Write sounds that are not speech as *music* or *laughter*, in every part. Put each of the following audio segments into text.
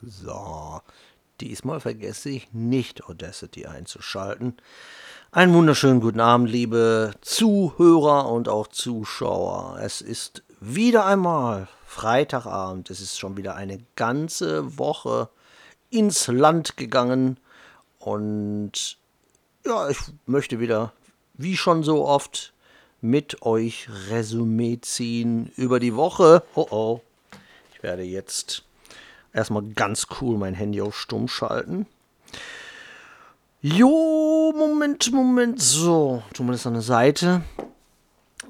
So, diesmal vergesse ich nicht Audacity einzuschalten. Einen wunderschönen guten Abend, liebe Zuhörer und auch Zuschauer. Es ist wieder einmal Freitagabend. Es ist schon wieder eine ganze Woche ins Land gegangen. Und ja, ich möchte wieder, wie schon so oft, mit euch Resümee ziehen über die Woche. Oh oh. Ich werde jetzt erstmal ganz cool mein Handy auf Stumm schalten. Jo, Moment, Moment. So, das an der Seite.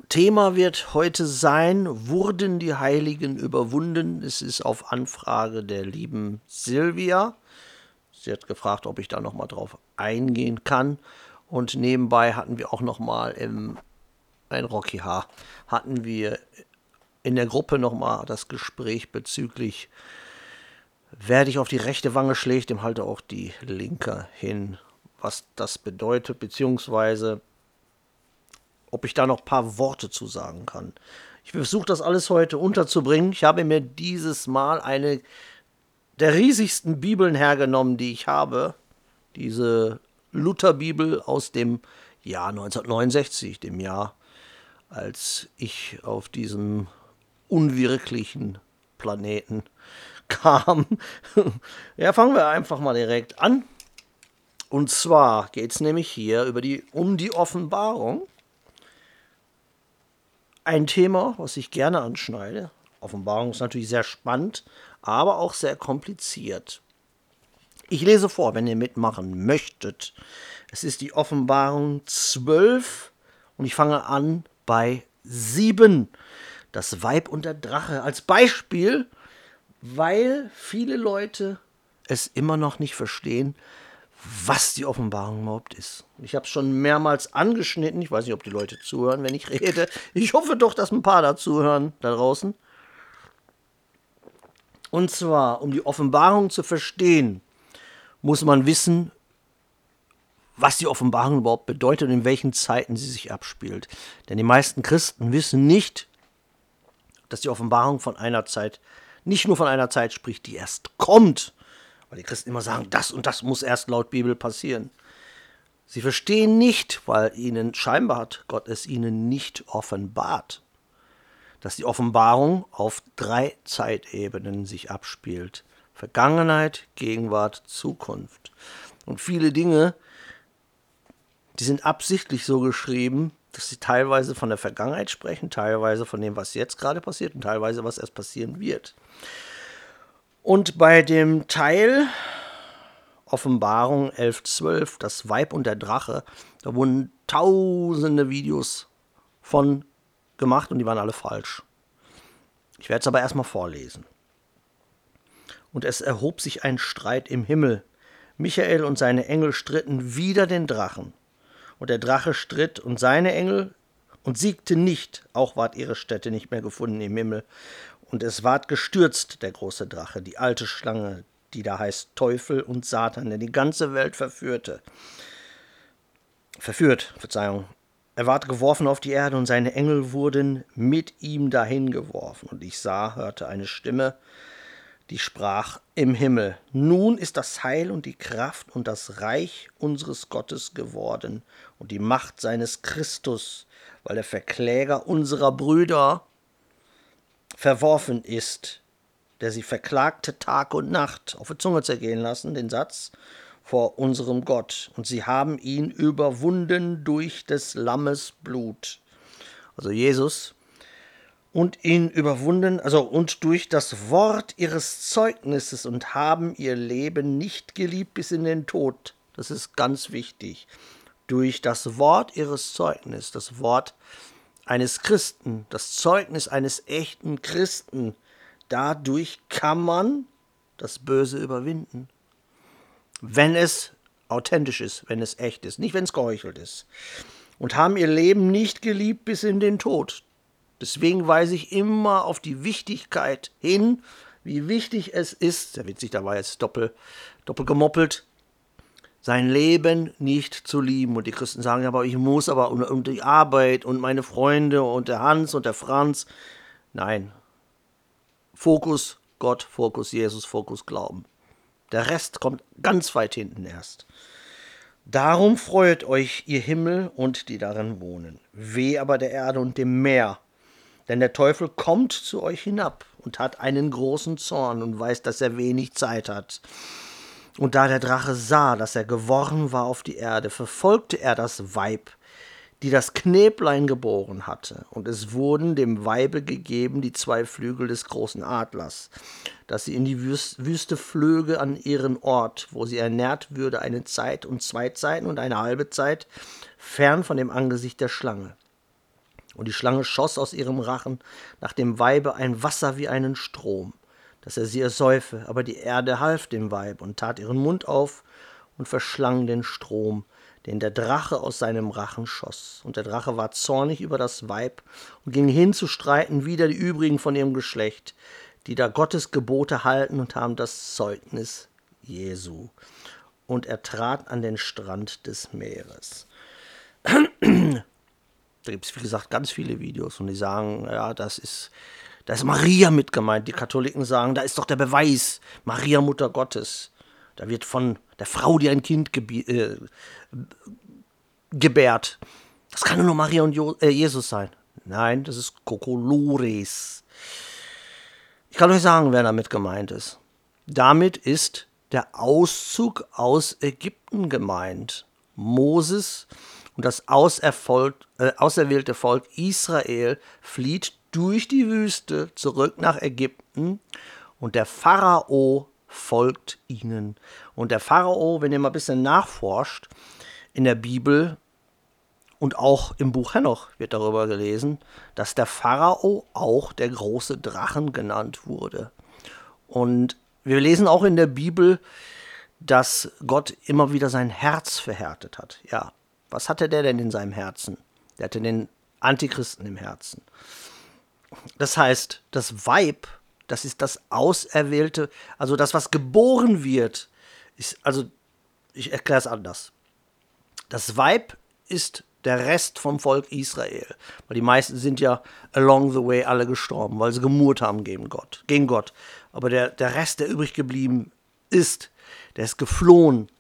Thema wird heute sein, wurden die Heiligen überwunden? Es ist auf Anfrage der lieben Silvia. Sie hat gefragt, ob ich da nochmal drauf eingehen kann. Und nebenbei hatten wir auch nochmal im ein Rocky H. hatten wir in der Gruppe nochmal das Gespräch bezüglich Wer dich auf die rechte Wange schlägt, dem halte auch die linke hin. Was das bedeutet, beziehungsweise ob ich da noch ein paar Worte zu sagen kann. Ich versuche das alles heute unterzubringen. Ich habe mir dieses Mal eine der riesigsten Bibeln hergenommen, die ich habe. Diese Lutherbibel aus dem Jahr 1969, dem Jahr, als ich auf diesem unwirklichen Planeten kam. *laughs* ja, fangen wir einfach mal direkt an. Und zwar geht es nämlich hier über die, um die Offenbarung. Ein Thema, was ich gerne anschneide. Offenbarung ist natürlich sehr spannend, aber auch sehr kompliziert. Ich lese vor, wenn ihr mitmachen möchtet. Es ist die Offenbarung 12 und ich fange an bei 7. Das Weib und der Drache als Beispiel weil viele Leute es immer noch nicht verstehen, was die Offenbarung überhaupt ist. Ich habe es schon mehrmals angeschnitten. Ich weiß nicht, ob die Leute zuhören, wenn ich rede. Ich hoffe doch, dass ein paar da zuhören da draußen. Und zwar, um die Offenbarung zu verstehen, muss man wissen, was die Offenbarung überhaupt bedeutet und in welchen Zeiten sie sich abspielt. Denn die meisten Christen wissen nicht, dass die Offenbarung von einer Zeit nicht nur von einer Zeit spricht, die erst kommt, weil die Christen immer sagen, das und das muss erst laut Bibel passieren. Sie verstehen nicht, weil ihnen scheinbar hat Gott es ihnen nicht offenbart, dass die Offenbarung auf drei Zeitebenen sich abspielt. Vergangenheit, Gegenwart, Zukunft. Und viele Dinge, die sind absichtlich so geschrieben, dass sie teilweise von der Vergangenheit sprechen, teilweise von dem, was jetzt gerade passiert und teilweise, was erst passieren wird. Und bei dem Teil Offenbarung 11.12, das Weib und der Drache, da wurden tausende Videos von gemacht und die waren alle falsch. Ich werde es aber erstmal vorlesen. Und es erhob sich ein Streit im Himmel. Michael und seine Engel stritten wider den Drachen. Und der Drache stritt und seine Engel und siegte nicht, auch ward ihre Stätte nicht mehr gefunden im Himmel. Und es ward gestürzt, der große Drache, die alte Schlange, die da heißt Teufel und Satan, der die ganze Welt verführte. Verführt, Verzeihung. Er ward geworfen auf die Erde und seine Engel wurden mit ihm dahin geworfen. Und ich sah, hörte eine Stimme, die sprach im Himmel, nun ist das Heil und die Kraft und das Reich unseres Gottes geworden und die Macht seines Christus, weil der Verkläger unserer Brüder verworfen ist, der sie verklagte Tag und Nacht auf die Zunge zergehen lassen, den Satz, vor unserem Gott. Und sie haben ihn überwunden durch des Lammes Blut. Also Jesus und ihn überwunden, also und durch das Wort ihres Zeugnisses und haben ihr Leben nicht geliebt bis in den Tod. Das ist ganz wichtig. Durch das Wort ihres Zeugnisses, das Wort eines Christen, das Zeugnis eines echten Christen, dadurch kann man das Böse überwinden. Wenn es authentisch ist, wenn es echt ist, nicht wenn es geheuchelt ist. Und haben ihr Leben nicht geliebt bis in den Tod. Deswegen weise ich immer auf die Wichtigkeit hin, wie wichtig es ist, sehr witzig, da war jetzt doppel, doppel gemoppelt, sein Leben nicht zu lieben. Und die Christen sagen, aber ich muss aber und, und die Arbeit und meine Freunde und der Hans und der Franz. Nein. Fokus Gott, Fokus Jesus, Fokus Glauben. Der Rest kommt ganz weit hinten erst. Darum freuet euch, ihr Himmel und die darin wohnen. Weh aber der Erde und dem Meer. Denn der Teufel kommt zu euch hinab und hat einen großen Zorn und weiß, dass er wenig Zeit hat. Und da der Drache sah, dass er geworren war auf die Erde, verfolgte er das Weib, die das Knäblein geboren hatte, und es wurden dem Weibe gegeben die zwei Flügel des großen Adlers, dass sie in die Wüste flöge an ihren Ort, wo sie ernährt würde eine Zeit und zwei Zeiten und eine halbe Zeit, fern von dem Angesicht der Schlange. Und die Schlange schoss aus ihrem Rachen nach dem Weibe ein Wasser wie einen Strom, dass er sie ersäufe, aber die Erde half dem Weib und tat ihren Mund auf und verschlang den Strom, den der Drache aus seinem Rachen schoss. Und der Drache war zornig über das Weib und ging hin zu streiten wider die übrigen von ihrem Geschlecht, die da Gottes Gebote halten und haben das Zeugnis Jesu. Und er trat an den Strand des Meeres. *clears throat* Da gibt es, wie gesagt, ganz viele Videos und die sagen, ja, das ist, da ist Maria mit gemeint. Die Katholiken sagen, da ist doch der Beweis, Maria Mutter Gottes. Da wird von der Frau, die ein Kind äh, gebärt. Das kann nur Maria und jo äh, Jesus sein. Nein, das ist Kokolores. Ich kann euch sagen, wer damit gemeint ist. Damit ist der Auszug aus Ägypten gemeint. Moses und das äh, auserwählte Volk Israel flieht durch die Wüste zurück nach Ägypten und der Pharao folgt ihnen. Und der Pharao, wenn ihr mal ein bisschen nachforscht, in der Bibel und auch im Buch Henoch wird darüber gelesen, dass der Pharao auch der große Drachen genannt wurde. Und wir lesen auch in der Bibel, dass Gott immer wieder sein Herz verhärtet hat. Ja, was hatte der denn in seinem Herzen? Der hatte den Antichristen im Herzen. Das heißt, das Weib das ist das Auserwählte, also das, was geboren wird, ist, also ich erkläre es anders. Das Weib ist der Rest vom Volk Israel. Weil die meisten sind ja along the way alle gestorben, weil sie gemurrt haben gegen Gott. Gegen Gott. Aber der, der Rest, der übrig geblieben ist, der ist geflohen.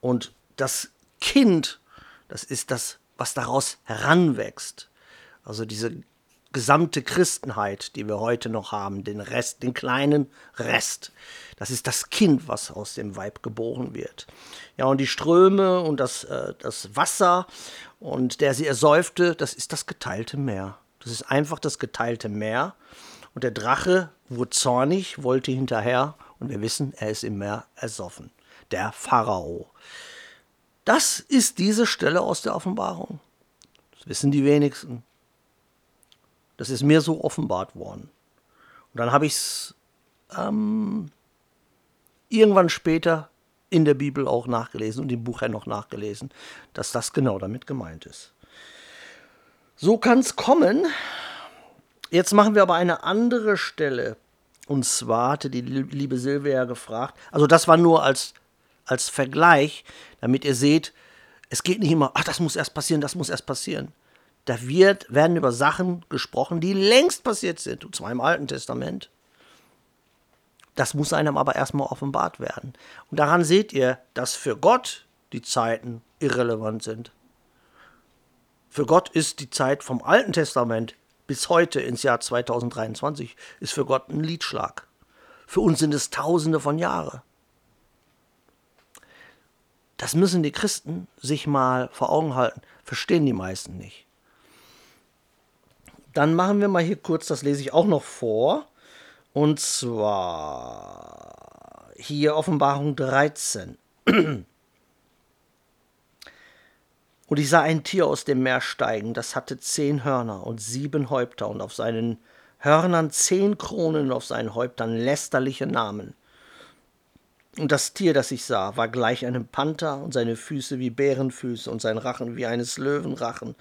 Und das Kind, das ist das, was daraus heranwächst. Also diese gesamte Christenheit, die wir heute noch haben, den Rest, den kleinen Rest. Das ist das Kind, was aus dem Weib geboren wird. Ja, und die Ströme und das, äh, das Wasser und der sie ersäufte, das ist das geteilte Meer. Das ist einfach das geteilte Meer. Und der Drache wurde zornig, wollte hinterher, und wir wissen, er ist im Meer ersoffen. Der Pharao. Das ist diese Stelle aus der Offenbarung. Das wissen die wenigsten. Das ist mir so offenbart worden. Und dann habe ich es ähm, irgendwann später in der Bibel auch nachgelesen und im Buch ja noch nachgelesen, dass das genau damit gemeint ist. So kann es kommen. Jetzt machen wir aber eine andere Stelle. Und zwar hatte die liebe Silvia gefragt, also das war nur als, als Vergleich, damit ihr seht, es geht nicht immer, ach, das muss erst passieren, das muss erst passieren. Da wird, werden über Sachen gesprochen, die längst passiert sind, und zwar im Alten Testament. Das muss einem aber erstmal offenbart werden. Und daran seht ihr, dass für Gott die Zeiten irrelevant sind. Für Gott ist die Zeit vom Alten Testament bis heute ins Jahr 2023 ist für Gott ein Liedschlag. Für uns sind es Tausende von Jahren. Das müssen die Christen sich mal vor Augen halten. Verstehen die meisten nicht. Dann machen wir mal hier kurz, das lese ich auch noch vor. Und zwar hier Offenbarung 13. *clears throat* Und ich sah ein Tier aus dem Meer steigen, das hatte zehn Hörner und sieben Häupter und auf seinen Hörnern zehn Kronen und auf seinen Häuptern lästerliche Namen. Und das Tier, das ich sah, war gleich einem Panther und seine Füße wie Bärenfüße und sein Rachen wie eines Löwenrachen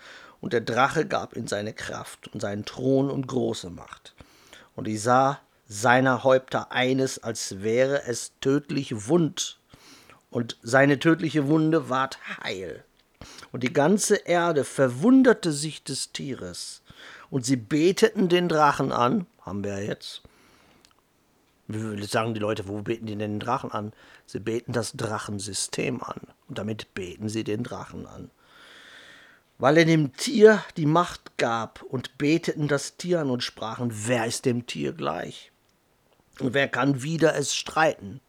und der Drache gab ihm seine Kraft und seinen Thron und große Macht. Und ich sah seiner Häupter eines, als wäre es tödlich wund, und seine tödliche Wunde ward heil. Und die ganze Erde verwunderte sich des Tieres, und sie beteten den Drachen an, haben wir jetzt, Wie sagen die Leute, wo beten die denn den Drachen an? Sie beten das Drachensystem an. Und damit beten sie den Drachen an. Weil er dem Tier die Macht gab und beteten das Tier an und sprachen, wer ist dem Tier gleich? Und wer kann wieder es streiten?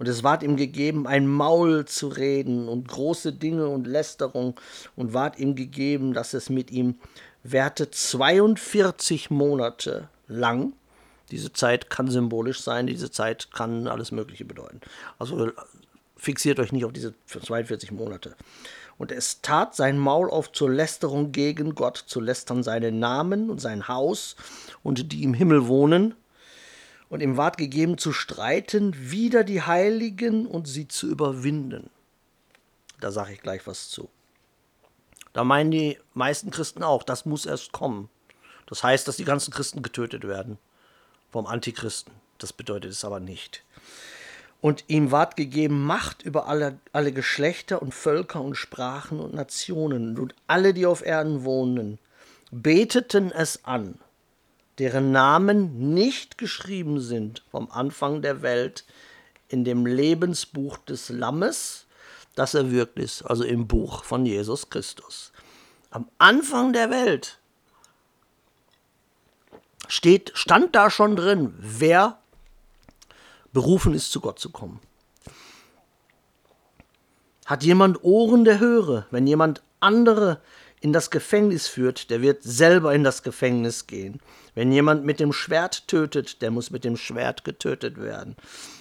Und es ward ihm gegeben, ein Maul zu reden und große Dinge und Lästerung, und ward ihm gegeben, dass es mit ihm währte 42 Monate lang diese Zeit kann symbolisch sein, diese Zeit kann alles Mögliche bedeuten. Also fixiert euch nicht auf diese 42 Monate. Und es tat sein Maul auf zur Lästerung gegen Gott, zu lästern seinen Namen und sein Haus und die im Himmel wohnen. Und ihm ward gegeben zu streiten wider die Heiligen und sie zu überwinden. Da sage ich gleich was zu. Da meinen die meisten Christen auch, das muss erst kommen. Das heißt, dass die ganzen Christen getötet werden vom Antichristen. Das bedeutet es aber nicht. Und ihm ward gegeben Macht über alle, alle Geschlechter und Völker und Sprachen und Nationen und alle, die auf Erden wohnen, beteten es an, deren Namen nicht geschrieben sind vom Anfang der Welt in dem Lebensbuch des Lammes, das erwirkt ist, also im Buch von Jesus Christus. Am Anfang der Welt steht, stand da schon drin, wer berufen ist, zu Gott zu kommen. Hat jemand Ohren, der höre? Wenn jemand andere in das Gefängnis führt, der wird selber in das Gefängnis gehen. Wenn jemand mit dem Schwert tötet, der muss mit dem Schwert getötet werden.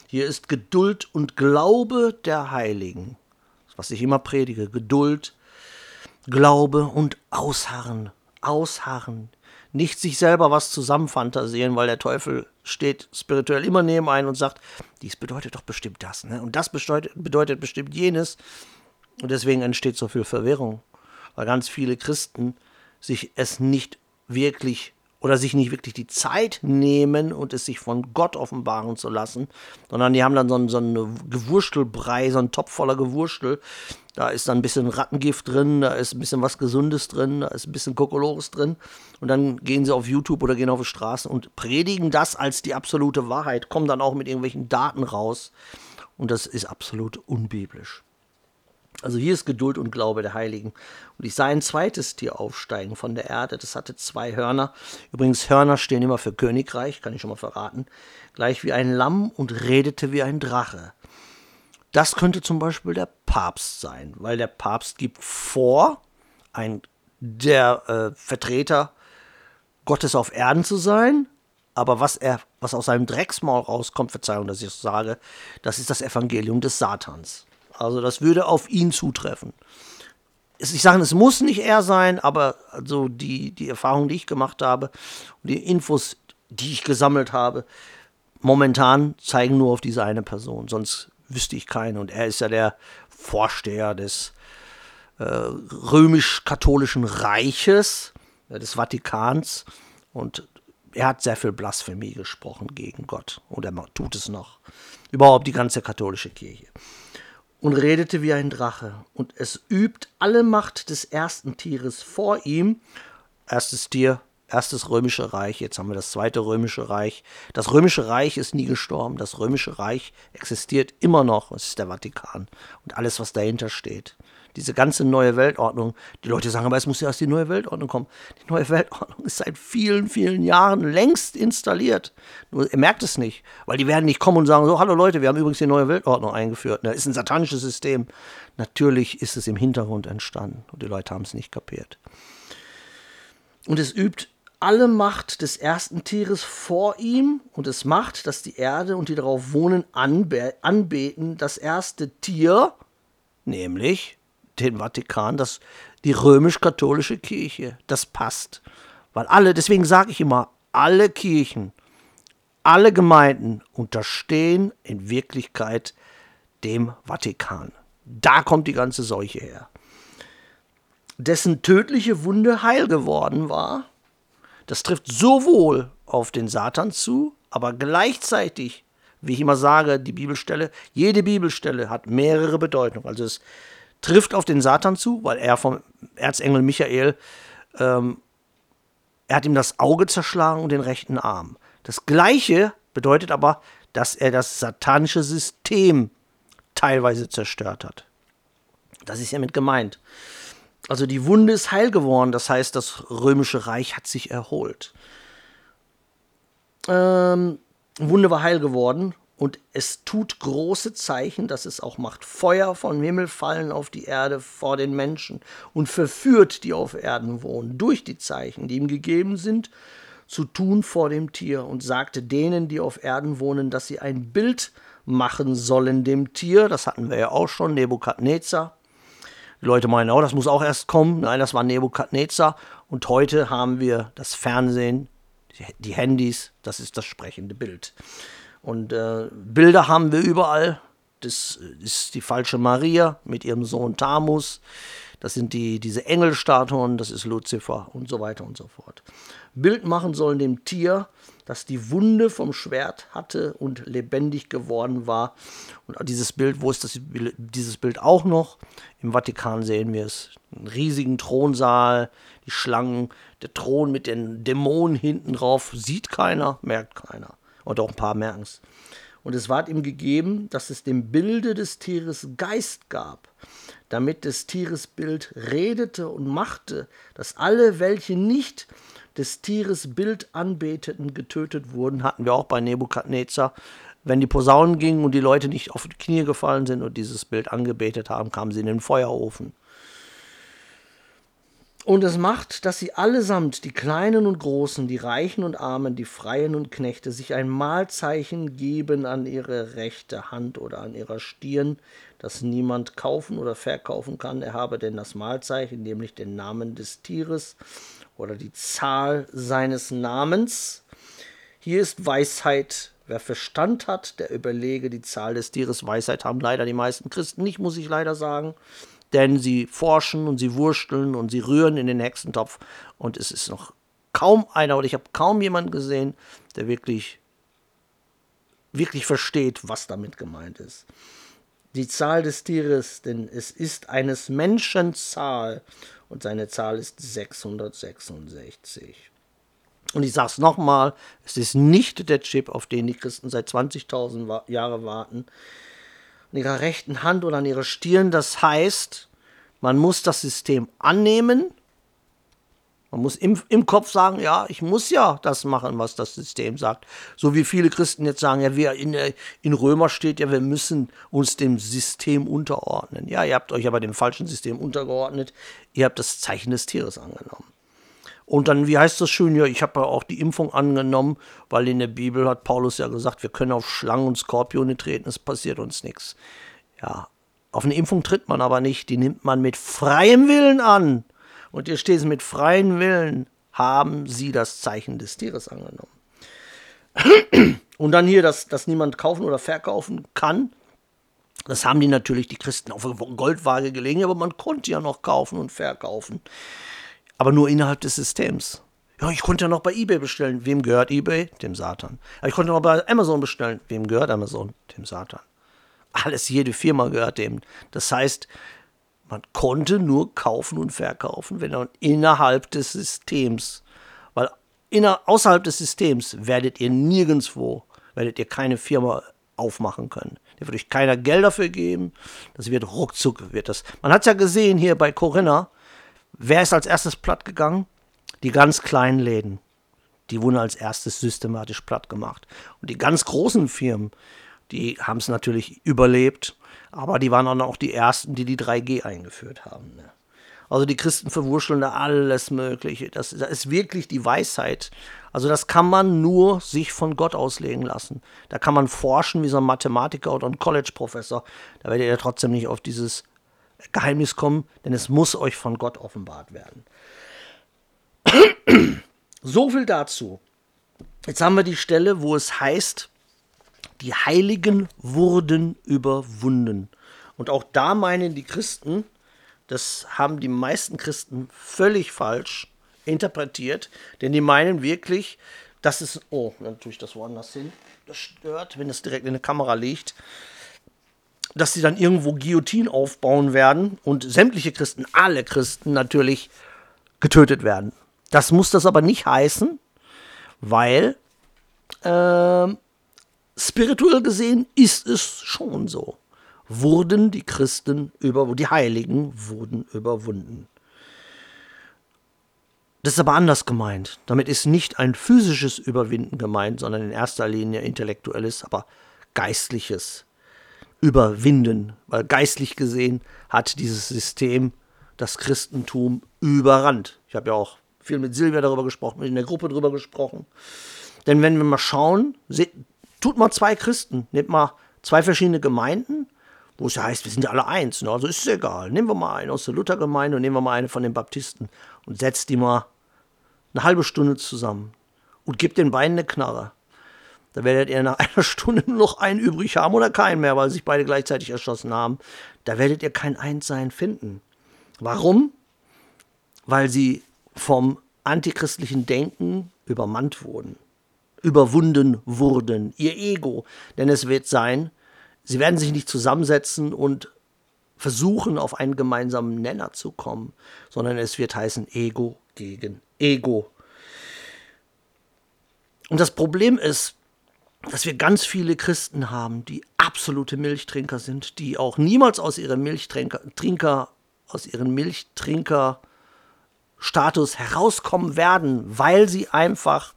Hier ist Geduld und Glaube der Heiligen. Was ich immer predige. Geduld, Glaube und Ausharren. Ausharren nicht sich selber was zusammenfantasieren, weil der Teufel steht spirituell immer neben einem und sagt, dies bedeutet doch bestimmt das, ne? Und das bedeutet, bedeutet bestimmt jenes. Und deswegen entsteht so viel Verwirrung, weil ganz viele Christen sich es nicht wirklich oder sich nicht wirklich die Zeit nehmen und es sich von Gott offenbaren zu lassen, sondern die haben dann so einen, so einen Gewurstelbrei, so einen Topf voller Gewurstel. Da ist dann ein bisschen Rattengift drin, da ist ein bisschen was Gesundes drin, da ist ein bisschen Kokolores drin. Und dann gehen sie auf YouTube oder gehen auf die Straße und predigen das als die absolute Wahrheit, kommen dann auch mit irgendwelchen Daten raus. Und das ist absolut unbiblisch. Also hier ist Geduld und Glaube der Heiligen. Und ich sah ein zweites Tier aufsteigen von der Erde. Das hatte zwei Hörner. Übrigens, Hörner stehen immer für Königreich, kann ich schon mal verraten. Gleich wie ein Lamm und redete wie ein Drache. Das könnte zum Beispiel der Papst sein, weil der Papst gibt vor, ein, der äh, Vertreter Gottes auf Erden zu sein. Aber was er, was aus seinem Drecksmaul rauskommt, Verzeihung, dass ich das sage, das ist das Evangelium des Satans. Also das würde auf ihn zutreffen. Ich sage, es muss nicht er sein, aber also die, die Erfahrung, die ich gemacht habe und die Infos, die ich gesammelt habe, momentan zeigen nur auf diese eine Person. Sonst wüsste ich keinen. Und er ist ja der Vorsteher des äh, römisch-katholischen Reiches, äh, des Vatikans. Und er hat sehr viel Blasphemie gesprochen gegen Gott. Und er tut es noch. Überhaupt die ganze katholische Kirche und redete wie ein Drache, und es übt alle Macht des ersten Tieres vor ihm. Erstes Tier, erstes römische Reich, jetzt haben wir das zweite römische Reich. Das römische Reich ist nie gestorben, das römische Reich existiert immer noch, es ist der Vatikan. Und alles, was dahinter steht diese ganze neue Weltordnung. Die Leute sagen, aber es muss ja erst die neue Weltordnung kommen. Die neue Weltordnung ist seit vielen, vielen Jahren längst installiert. Nur ihr merkt es nicht, weil die werden nicht kommen und sagen, so, hallo Leute, wir haben übrigens die neue Weltordnung eingeführt. Das ist ein satanisches System. Natürlich ist es im Hintergrund entstanden und die Leute haben es nicht kapiert. Und es übt alle Macht des ersten Tieres vor ihm und es macht, dass die Erde und die darauf wohnen anbe anbeten das erste Tier, nämlich den Vatikan, das, die römisch-katholische Kirche. Das passt. Weil alle, deswegen sage ich immer, alle Kirchen, alle Gemeinden unterstehen in Wirklichkeit dem Vatikan. Da kommt die ganze Seuche her. Dessen tödliche Wunde heil geworden war, das trifft sowohl auf den Satan zu, aber gleichzeitig, wie ich immer sage, die Bibelstelle, jede Bibelstelle hat mehrere Bedeutungen. Also es trifft auf den Satan zu, weil er vom Erzengel Michael, ähm, er hat ihm das Auge zerschlagen und den rechten Arm. Das gleiche bedeutet aber, dass er das satanische System teilweise zerstört hat. Das ist hiermit gemeint. Also die Wunde ist heil geworden, das heißt, das römische Reich hat sich erholt. Ähm, Wunde war heil geworden und es tut große Zeichen, dass es auch macht. Feuer vom Himmel fallen auf die Erde vor den Menschen und verführt, die auf Erden wohnen, durch die Zeichen, die ihm gegeben sind, zu tun vor dem Tier und sagte denen, die auf Erden wohnen, dass sie ein Bild machen sollen dem Tier. Das hatten wir ja auch schon, Nebukadnezar. Die Leute meinen, oh, das muss auch erst kommen. Nein, das war Nebukadnezar. Und heute haben wir das Fernsehen, die Handys, das ist das sprechende Bild. Und äh, Bilder haben wir überall. Das ist die falsche Maria mit ihrem Sohn Tamus. Das sind die, diese Engelstatuen, das ist Luzifer und so weiter und so fort. Bild machen sollen dem Tier, das die Wunde vom Schwert hatte und lebendig geworden war. Und dieses Bild, wo ist das, dieses Bild auch noch? Im Vatikan sehen wir es. Einen riesigen Thronsaal, die Schlangen, der Thron mit den Dämonen hinten drauf. Sieht keiner, merkt keiner. Oder auch ein paar merken es. Und es ward ihm gegeben, dass es dem Bilde des Tieres Geist gab, damit des Tieres Bild redete und machte, dass alle, welche nicht des Tieres Bild anbeteten, getötet wurden, hatten wir auch bei Nebukadnezar. Wenn die Posaunen gingen und die Leute nicht auf die Knie gefallen sind und dieses Bild angebetet haben, kamen sie in den Feuerofen. Und es macht, dass sie allesamt, die Kleinen und Großen, die Reichen und Armen, die Freien und Knechte, sich ein Mahlzeichen geben an ihre rechte Hand oder an ihrer Stirn, das niemand kaufen oder verkaufen kann. Er habe denn das Mahlzeichen, nämlich den Namen des Tieres oder die Zahl seines Namens. Hier ist Weisheit. Wer Verstand hat, der überlege die Zahl des Tieres. Weisheit haben leider die meisten Christen nicht, muss ich leider sagen. Denn sie forschen und sie wursteln und sie rühren in den Hexentopf. Und es ist noch kaum einer, oder ich habe kaum jemanden gesehen, der wirklich, wirklich versteht, was damit gemeint ist. Die Zahl des Tieres, denn es ist eines Menschen Zahl und seine Zahl ist 666. Und ich sage es nochmal, es ist nicht der Chip, auf den die Christen seit 20.000 Jahren warten. An ihrer rechten Hand oder an ihrer Stirn. Das heißt, man muss das System annehmen man muss im, im Kopf sagen, ja, ich muss ja das machen, was das System sagt. So wie viele Christen jetzt sagen, ja, wir in, in Römer steht ja, wir müssen uns dem System unterordnen. Ja, ihr habt euch aber dem falschen System untergeordnet. Ihr habt das Zeichen des Tieres angenommen. Und dann, wie heißt das schön, ja, ich habe ja auch die Impfung angenommen, weil in der Bibel hat Paulus ja gesagt, wir können auf Schlangen und Skorpione treten, es passiert uns nichts. Ja, auf eine Impfung tritt man aber nicht, die nimmt man mit freiem Willen an. Und hier steht es mit freien Willen haben sie das Zeichen des Tieres angenommen. Und dann hier, dass, dass niemand kaufen oder verkaufen kann. Das haben die natürlich die Christen auf Goldwaage gelegen, aber man konnte ja noch kaufen und verkaufen. Aber nur innerhalb des Systems. Ja, ich konnte ja noch bei eBay bestellen. Wem gehört eBay? Dem Satan. Ich konnte noch bei Amazon bestellen. Wem gehört Amazon? Dem Satan. Alles, jede Firma gehört dem. Das heißt, man konnte nur kaufen und verkaufen, wenn man innerhalb des Systems, weil inner, außerhalb des Systems werdet ihr nirgendwo, werdet ihr keine Firma aufmachen können. Da wird euch keiner Geld dafür geben. Das wird ruckzuck, wird das. Man hat es ja gesehen hier bei Corinna. Wer ist als erstes platt gegangen? Die ganz kleinen Läden. Die wurden als erstes systematisch platt gemacht. Und die ganz großen Firmen, die haben es natürlich überlebt aber die waren dann auch die ersten, die die 3G eingeführt haben. Ne? Also die Christen verwurscheln da alles Mögliche. Das, das, ist wirklich die Weisheit. Also das kann man nur sich von Gott auslegen lassen. Da kann man forschen wie so ein Mathematiker oder ein College-Professor. Da werdet ihr trotzdem nicht auf dieses Geheimnis kommen, denn es muss euch von Gott offenbart werden. *clears throat* so viel dazu. Jetzt haben wir die Stelle, wo es heißt, die Heiligen wurden überwunden. Und auch da meinen die Christen, das haben die meisten Christen völlig falsch interpretiert, denn die meinen wirklich, dass es, oh, natürlich das woanders hin, das stört, wenn es direkt in der Kamera liegt, dass sie dann irgendwo Guillotine aufbauen werden und sämtliche Christen, alle Christen natürlich getötet werden. Das muss das aber nicht heißen, weil äh, spirituell gesehen ist es schon so. Wurden die Christen über, die Heiligen wurden überwunden. Das ist aber anders gemeint. Damit ist nicht ein physisches Überwinden gemeint, sondern in erster Linie intellektuelles, aber geistliches Überwinden. Weil geistlich gesehen hat dieses System das Christentum überrannt. Ich habe ja auch viel mit Silvia darüber gesprochen, in der Gruppe darüber gesprochen. Denn wenn wir mal schauen, tut mal zwei Christen, nehmt mal zwei verschiedene Gemeinden, wo es ja heißt, wir sind ja alle eins. Ne? Also ist es egal. Nehmen wir mal eine aus der Luthergemeinde und nehmen wir mal eine von den Baptisten und setzt die mal eine halbe Stunde zusammen und gebt den beiden eine Knarre. Da werdet ihr nach *laughs* einer Stunde nur noch einen übrig haben oder keinen mehr, weil sich beide gleichzeitig erschossen haben. Da werdet ihr kein Einssein finden. Warum? Weil sie vom antichristlichen Denken übermannt wurden, überwunden wurden, ihr Ego. Denn es wird sein, sie werden sich nicht zusammensetzen und versuchen, auf einen gemeinsamen Nenner zu kommen, sondern es wird heißen Ego gegen Ego. Und das Problem ist, dass wir ganz viele Christen haben, die absolute Milchtrinker sind, die auch niemals aus ihrem Milchtrinker, Trinker, aus ihrem Milchtrinker Status herauskommen werden, weil sie einfach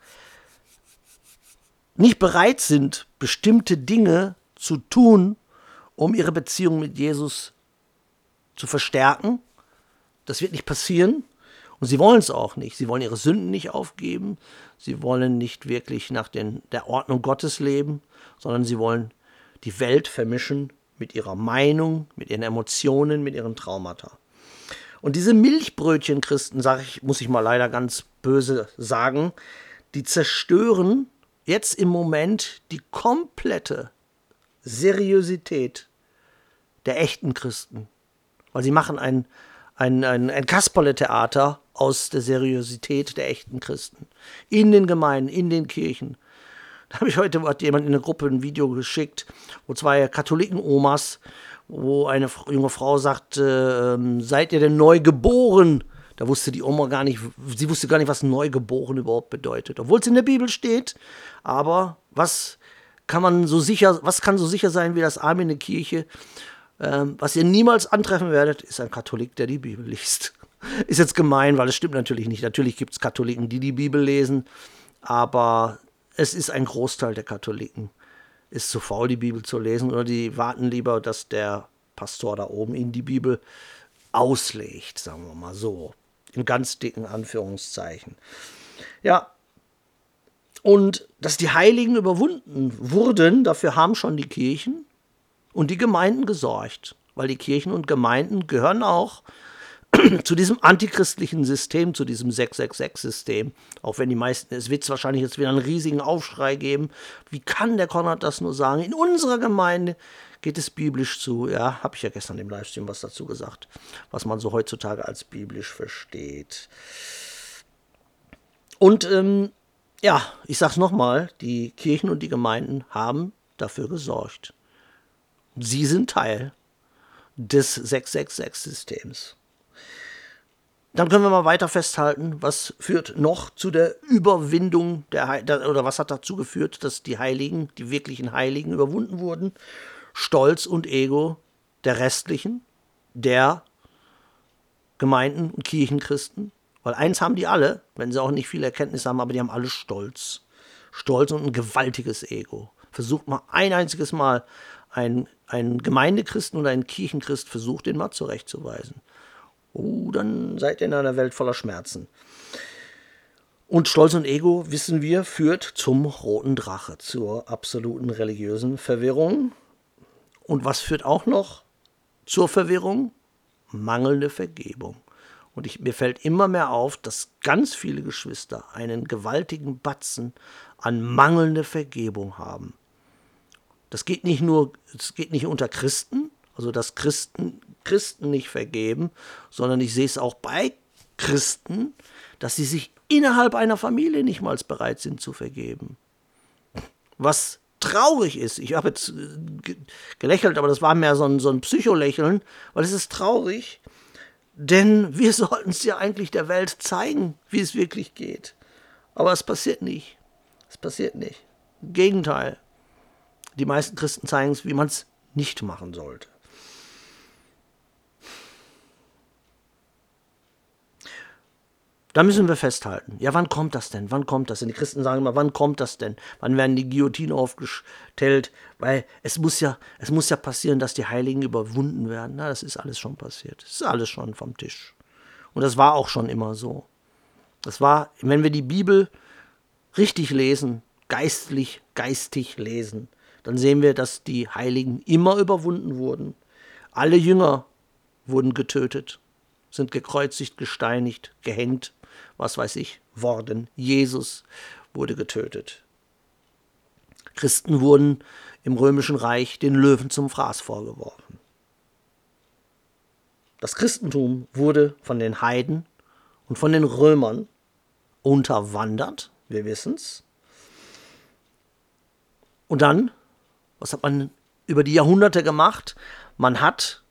nicht bereit sind, bestimmte Dinge zu tun, um ihre Beziehung mit Jesus zu verstärken. Das wird nicht passieren. Und sie wollen es auch nicht. Sie wollen ihre Sünden nicht aufgeben. Sie wollen nicht wirklich nach den, der Ordnung Gottes leben, sondern sie wollen die Welt vermischen mit ihrer Meinung, mit ihren Emotionen, mit ihren Traumata. Und diese Milchbrötchen-Christen, sage ich, muss ich mal leider ganz böse sagen, die zerstören jetzt im Moment die komplette Seriosität der echten Christen. Weil sie machen ein, ein, ein, ein Kasperle-Theater aus der Seriosität der echten Christen. In den Gemeinden, in den Kirchen. Da habe ich heute hat jemand in der Gruppe ein Video geschickt, wo zwei Katholiken-Omas wo eine junge Frau sagte, ähm, seid ihr denn neu geboren? Da wusste die Oma gar nicht, sie wusste gar nicht, was neugeboren überhaupt bedeutet. Obwohl es in der Bibel steht, aber was kann man so sicher, was kann so sicher sein wie das Arm in der Kirche? Ähm, was ihr niemals antreffen werdet, ist ein Katholik, der die Bibel liest. Ist jetzt gemein, weil es stimmt natürlich nicht. Natürlich gibt es Katholiken, die die Bibel lesen, aber es ist ein Großteil der Katholiken, ist zu faul, die Bibel zu lesen, oder die warten lieber, dass der Pastor da oben in die Bibel auslegt, sagen wir mal so. In ganz dicken Anführungszeichen. Ja, und dass die Heiligen überwunden wurden, dafür haben schon die Kirchen und die Gemeinden gesorgt. Weil die Kirchen und Gemeinden gehören auch *clears throat* zu diesem antichristlichen System, zu diesem 666-System, auch wenn die meisten, es wird wahrscheinlich jetzt wieder einen riesigen Aufschrei geben, wie kann der Konrad das nur sagen? In unserer Gemeinde geht es biblisch zu, ja, habe ich ja gestern im Livestream was dazu gesagt, was man so heutzutage als biblisch versteht. Und ähm, ja, ich sag's nochmal, die Kirchen und die Gemeinden haben dafür gesorgt. Sie sind Teil des 666-Systems. Dann können wir mal weiter festhalten, was führt noch zu der Überwindung der He oder was hat dazu geführt, dass die Heiligen, die wirklichen Heiligen überwunden wurden? Stolz und Ego der restlichen, der Gemeinden und Kirchenchristen. Weil eins haben die alle, wenn sie auch nicht viel Erkenntnis haben, aber die haben alle Stolz. Stolz und ein gewaltiges Ego. Versucht mal ein einziges Mal ein, ein Gemeindechristen oder ein Kirchenchrist, versucht den mal zurechtzuweisen. Oh, dann seid ihr in einer Welt voller Schmerzen. Und Stolz und Ego, wissen wir, führt zum roten Drache, zur absoluten religiösen Verwirrung. Und was führt auch noch zur Verwirrung? Mangelnde Vergebung. Und ich, mir fällt immer mehr auf, dass ganz viele Geschwister einen gewaltigen Batzen an mangelnde Vergebung haben. Das geht nicht nur, es geht nicht unter Christen, also dass Christen Christen nicht vergeben, sondern ich sehe es auch bei Christen, dass sie sich innerhalb einer Familie nicht mal bereit sind zu vergeben. Was traurig ist. Ich habe jetzt äh, gelächelt, aber das war mehr so ein, so ein Psycholächeln, weil es ist traurig, denn wir *laughs* sollten es ja eigentlich der Welt zeigen, wie es wirklich geht. Aber es passiert nicht. Es passiert nicht. Im Gegenteil. Die meisten Christen zeigen es, wie man es nicht machen sollte. Da müssen wir festhalten. Ja, wann kommt das denn? Wann kommt das denn? Die Christen sagen immer, wann kommt das denn? Wann werden die Guillotinen aufgestellt? Weil es muss ja, es muss ja passieren, dass die Heiligen überwunden werden. Na, das ist alles schon passiert. Das ist alles schon vom Tisch. Und das war auch schon immer so. Das war, wenn wir die Bibel richtig lesen, geistlich, geistig lesen, dann sehen wir, dass die Heiligen immer überwunden wurden. Alle Jünger wurden getötet, sind gekreuzigt, gesteinigt, gehängt, was weiß ich, worden. Jesus wurde getötet. Christen wurden im römischen Reich den Löwen zum Fraß vorgeworfen. Das Christentum wurde von den Heiden und von den Römern unterwandert, wir wissen es. Und dann, was hat man über die Jahrhunderte gemacht? Man hat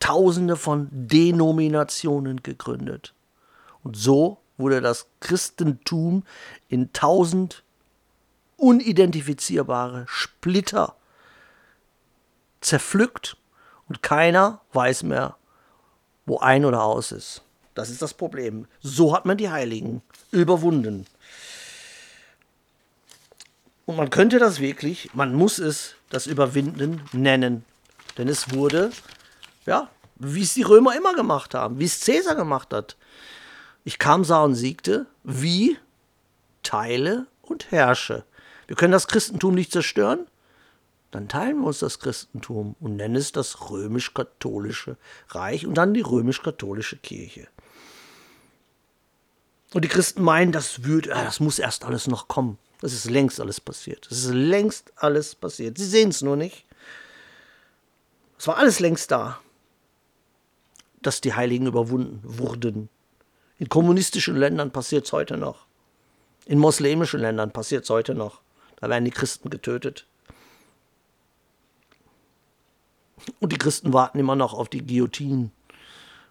tausende von Denominationen gegründet. Und so wurde das Christentum in tausend unidentifizierbare Splitter zerpflückt und keiner weiß mehr, wo ein oder aus ist. Das ist das Problem. So hat man die Heiligen überwunden. Und man könnte das wirklich, man muss es das Überwinden nennen. Denn es wurde, ja, wie es die Römer immer gemacht haben, wie es Cäsar gemacht hat. Ich kam, sah und siegte, wie teile und herrsche. Wir können das Christentum nicht zerstören, dann teilen wir uns das Christentum und nennen es das römisch-katholische Reich und dann die römisch-katholische Kirche. Und die Christen meinen, das, wird, äh, das muss erst alles noch kommen. Das ist längst alles passiert. Das ist längst alles passiert. Sie sehen es nur nicht. Es war alles längst da, dass die Heiligen überwunden wurden. In kommunistischen Ländern passiert es heute noch. In moslemischen Ländern passiert es heute noch. Da werden die Christen getötet. Und die Christen warten immer noch auf die Guillotine.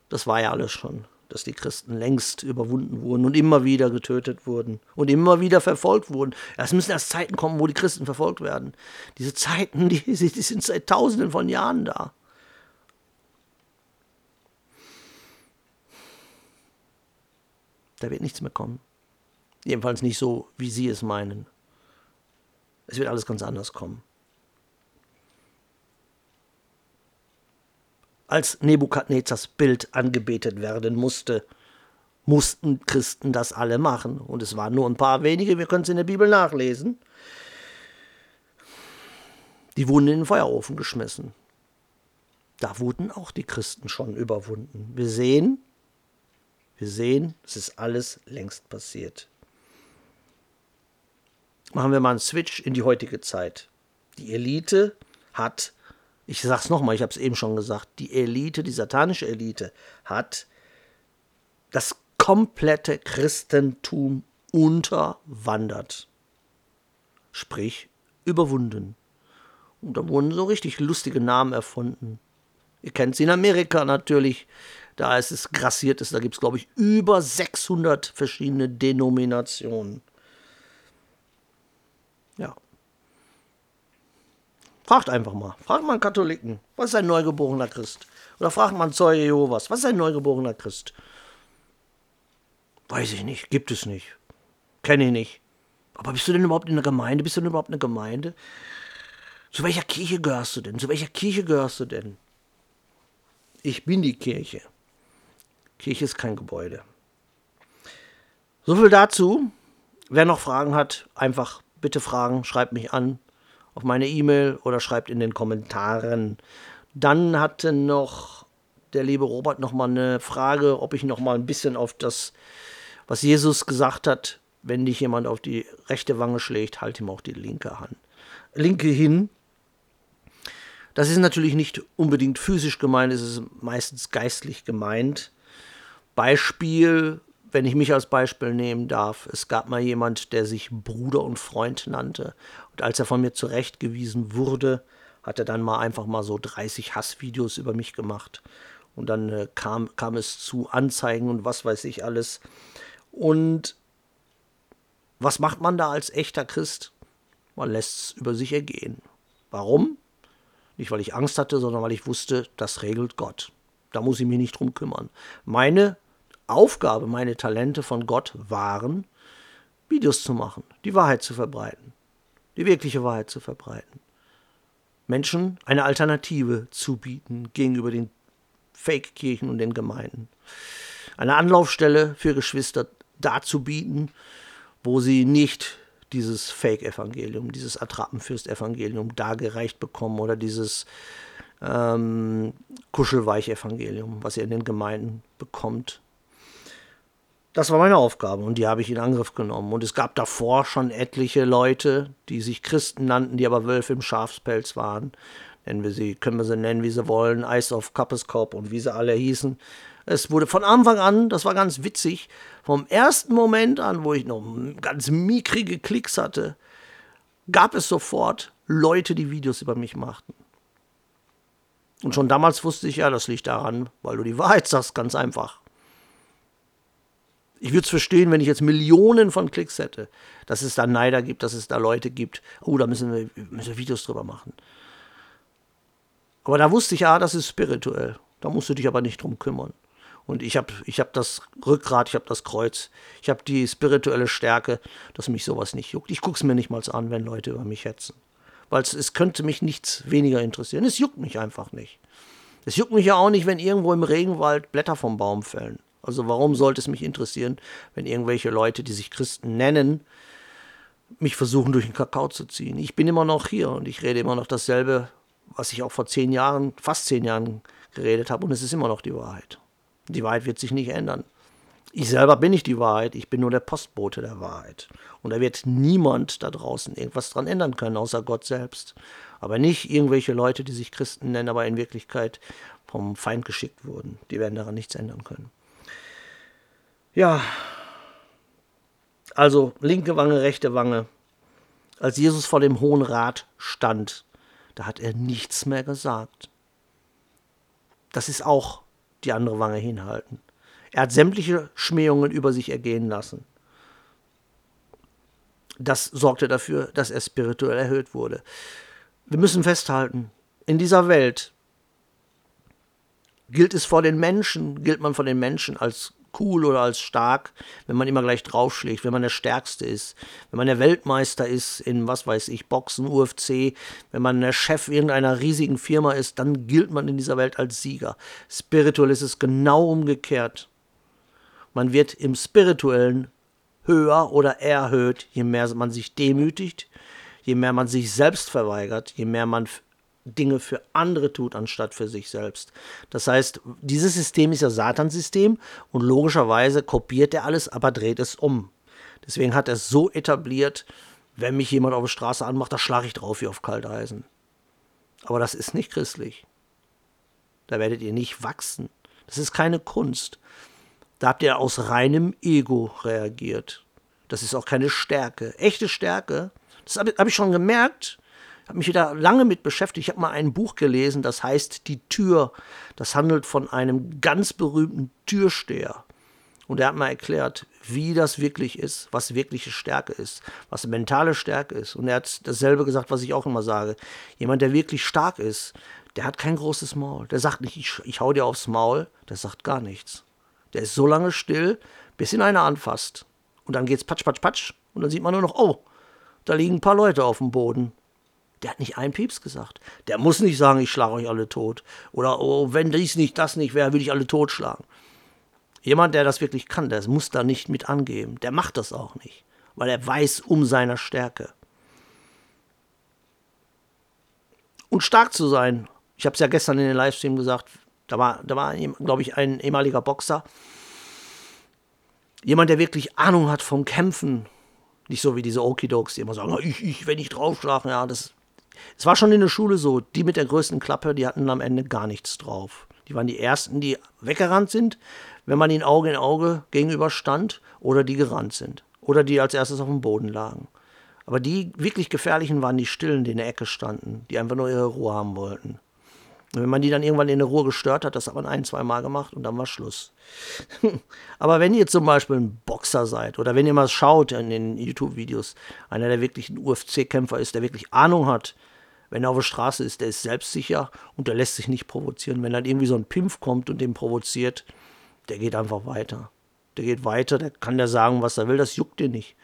Das war ja alles schon, dass die Christen längst überwunden wurden und immer wieder getötet wurden und immer wieder verfolgt wurden. Es müssen erst Zeiten kommen, wo die Christen verfolgt werden. Diese Zeiten, die, die sind seit Tausenden von Jahren da. Da wird nichts mehr kommen. Jedenfalls nicht so, wie Sie es meinen. Es wird alles ganz anders kommen. Als Nebukadnezars Bild angebetet werden musste, mussten Christen das alle machen. Und es waren nur ein paar wenige, wir können es in der Bibel nachlesen. Die wurden in den Feuerofen geschmissen. Da wurden auch die Christen schon überwunden. Wir sehen, wir sehen, es ist alles längst passiert. Machen wir mal einen Switch in die heutige Zeit. Die Elite hat, ich sage es nochmal, ich habe es eben schon gesagt, die Elite, die satanische Elite hat das komplette Christentum unterwandert. Sprich, überwunden. Und da wurden so richtig lustige Namen erfunden. Ihr kennt sie in Amerika natürlich da ist es grassiert. Da gibt es, glaube ich, über 600 verschiedene Denominationen. Ja. Fragt einfach mal. Fragt mal einen Katholiken. Was ist ein neugeborener Christ? Oder fragt mal einen Zeuge Jehovas. Was ist ein neugeborener Christ? Weiß ich nicht. Gibt es nicht. Kenne ich nicht. Aber bist du denn überhaupt in der Gemeinde? Bist du denn überhaupt in der Gemeinde? Zu welcher Kirche gehörst du denn? Zu welcher Kirche gehörst du denn? Ich bin die Kirche. Kirche ist kein Gebäude. So viel dazu. Wer noch Fragen hat, einfach bitte fragen, schreibt mich an auf meine E-Mail oder schreibt in den Kommentaren. Dann hatte noch der liebe Robert noch mal eine Frage, ob ich noch mal ein bisschen auf das, was Jesus gesagt hat, wenn dich jemand auf die rechte Wange schlägt, halt ihm auch die linke Hand, linke hin. Das ist natürlich nicht unbedingt physisch gemeint, es ist meistens geistlich gemeint. Beispiel, wenn ich mich als Beispiel nehmen darf, es gab mal jemand, der sich Bruder und Freund nannte. Und als er von mir zurechtgewiesen wurde, hat er dann mal einfach mal so 30 Hassvideos über mich gemacht. Und dann äh, kam, kam es zu Anzeigen und was weiß ich alles. Und was macht man da als echter Christ? Man lässt es über sich ergehen. Warum? Nicht, weil ich Angst hatte, sondern weil ich wusste, das regelt Gott. Da muss ich mich nicht drum kümmern. Meine Aufgabe, meine Talente von Gott waren, Videos zu machen, die Wahrheit zu verbreiten, die wirkliche Wahrheit zu verbreiten. Menschen eine Alternative zu bieten gegenüber den Fake-Kirchen und den Gemeinden. Eine Anlaufstelle für Geschwister darzubieten, wo sie nicht dieses Fake-Evangelium, dieses Attrappenfürst-Evangelium dargereicht bekommen oder dieses ähm, Kuschelweich-Evangelium, was ihr in den Gemeinden bekommt. Das war meine Aufgabe und die habe ich in Angriff genommen. Und es gab davor schon etliche Leute, die sich Christen nannten, die aber Wölfe im Schafspelz waren. Nennen wir sie, können wir sie nennen, wie sie wollen, Ice of Kappeskop und wie sie alle hießen. Es wurde von Anfang an, das war ganz witzig, vom ersten Moment an, wo ich noch ganz mickrige Klicks hatte, gab es sofort Leute, die Videos über mich machten. Und schon damals wusste ich, ja, das liegt daran, weil du die Wahrheit sagst, ganz einfach. Ich würde es verstehen, wenn ich jetzt Millionen von Klicks hätte, dass es da Neider gibt, dass es da Leute gibt, oh, da müssen wir, müssen wir Videos drüber machen. Aber da wusste ich, ja, das ist spirituell. Da musst du dich aber nicht drum kümmern. Und ich habe ich hab das Rückgrat, ich habe das Kreuz, ich habe die spirituelle Stärke, dass mich sowas nicht juckt. Ich gucke es mir nicht mal an, wenn Leute über mich hetzen. Weil es könnte mich nichts weniger interessieren. Es juckt mich einfach nicht. Es juckt mich ja auch nicht, wenn irgendwo im Regenwald Blätter vom Baum fällen. Also warum sollte es mich interessieren, wenn irgendwelche Leute, die sich Christen nennen, mich versuchen durch den Kakao zu ziehen? Ich bin immer noch hier und ich rede immer noch dasselbe, was ich auch vor zehn Jahren, fast zehn Jahren geredet habe und es ist immer noch die Wahrheit. Die Wahrheit wird sich nicht ändern. Ich selber bin nicht die Wahrheit, ich bin nur der Postbote der Wahrheit. Und da wird niemand da draußen irgendwas dran ändern können, außer Gott selbst. Aber nicht irgendwelche Leute, die sich Christen nennen, aber in Wirklichkeit vom Feind geschickt wurden. Die werden daran nichts ändern können. Ja, also linke Wange, rechte Wange. Als Jesus vor dem Hohen Rat stand, da hat er nichts mehr gesagt. Das ist auch die andere Wange hinhalten. Er hat sämtliche Schmähungen über sich ergehen lassen. Das sorgte dafür, dass er spirituell erhöht wurde. Wir müssen festhalten, in dieser Welt gilt es vor den Menschen, gilt man vor den Menschen als cool oder als stark, wenn man immer gleich draufschlägt, wenn man der Stärkste ist, wenn man der Weltmeister ist in, was weiß ich, Boxen, UFC, wenn man der Chef irgendeiner riesigen Firma ist, dann gilt man in dieser Welt als Sieger. Spirituell ist es genau umgekehrt. Man wird im Spirituellen höher oder erhöht, je mehr man sich demütigt, je mehr man sich selbst verweigert, je mehr man Dinge für andere tut, anstatt für sich selbst. Das heißt, dieses System ist ja Satansystem und logischerweise kopiert er alles, aber dreht es um. Deswegen hat er es so etabliert, wenn mich jemand auf der Straße anmacht, da schlage ich drauf wie auf Kalteisen. Aber das ist nicht christlich. Da werdet ihr nicht wachsen. Das ist keine Kunst. Da habt ihr aus reinem Ego reagiert. Das ist auch keine Stärke. Echte Stärke, das habe hab ich schon gemerkt, habe mich wieder lange mit beschäftigt. Ich habe mal ein Buch gelesen, das heißt Die Tür. Das handelt von einem ganz berühmten Türsteher. Und er hat mal erklärt, wie das wirklich ist, was wirkliche Stärke ist, was mentale Stärke ist. Und er hat dasselbe gesagt, was ich auch immer sage. Jemand, der wirklich stark ist, der hat kein großes Maul. Der sagt nicht, ich, ich hau dir aufs Maul. Der sagt gar nichts. Der ist so lange still, bis ihn einer anfasst. Und dann geht's patsch, patsch, patsch. Und dann sieht man nur noch, oh, da liegen ein paar Leute auf dem Boden. Der hat nicht einen Pieps gesagt. Der muss nicht sagen, ich schlage euch alle tot. Oder, oh, wenn dies nicht, das nicht wäre, würde ich alle totschlagen. Jemand, der das wirklich kann, der muss da nicht mit angeben. Der macht das auch nicht, weil er weiß um seiner Stärke. Und stark zu sein. Ich habe es ja gestern in den Livestream gesagt. Da war, da war glaube ich, ein ehemaliger Boxer. Jemand, der wirklich Ahnung hat vom Kämpfen. Nicht so wie diese Okidokes, die immer sagen, ich, ich, wenn ich draufschlage, ja, das es war schon in der Schule so, die mit der größten Klappe, die hatten am Ende gar nichts drauf. Die waren die Ersten, die weggerannt sind, wenn man ihnen Auge in Auge gegenüber stand, oder die gerannt sind. Oder die als erstes auf dem Boden lagen. Aber die wirklich Gefährlichen waren die Stillen, die in der Ecke standen, die einfach nur ihre Ruhe haben wollten. Und wenn man die dann irgendwann in der Ruhe gestört hat, das hat man ein, zwei Mal gemacht und dann war Schluss. *laughs* Aber wenn ihr zum Beispiel ein Boxer seid oder wenn ihr mal schaut in den YouTube-Videos, einer, der wirklich ein UFC-Kämpfer ist, der wirklich Ahnung hat, Wenn er auf der Straße ist, der ist selbstsicher und der lässt sich nicht provozieren. Wenn dann irgendwie so ein Pimpf kommt und den provoziert, der geht einfach weiter. Der geht weiter, der kann der sagen, was er will, das juckt den nicht.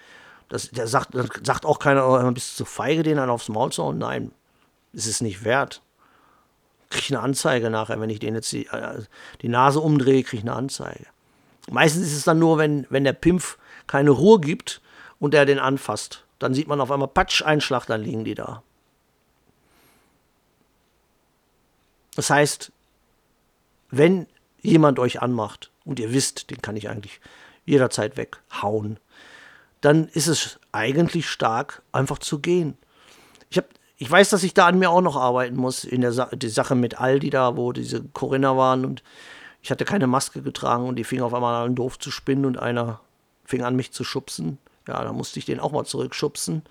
Das, der sagt, sagt auch keiner, oh, bist du zu feige, den dann aufs Maul zu hauen? Nein, es ist nicht wert. Kriege ich eine Anzeige nachher, wenn ich den jetzt die, äh, die Nase umdrehe, kriege ich eine Anzeige. Meistens ist es dann nur, wenn, wenn der Pimpf keine Ruhe gibt und er den anfasst. Dann sieht man auf einmal Patsch, Einschlag, dann liegen die da. Das heißt, wenn jemand euch anmacht und ihr wisst, den kann ich eigentlich jederzeit weghauen, dann ist es eigentlich stark, einfach zu gehen. Ich, hab, ich weiß, dass ich da an mir auch noch arbeiten muss, in der Sa die Sache mit Aldi da, wo diese Corinna waren und ich hatte keine Maske getragen und die fing auf einmal an, doof zu spinnen und einer fing an, mich zu schubsen. Ja, da musste ich den auch mal zurückschubsen.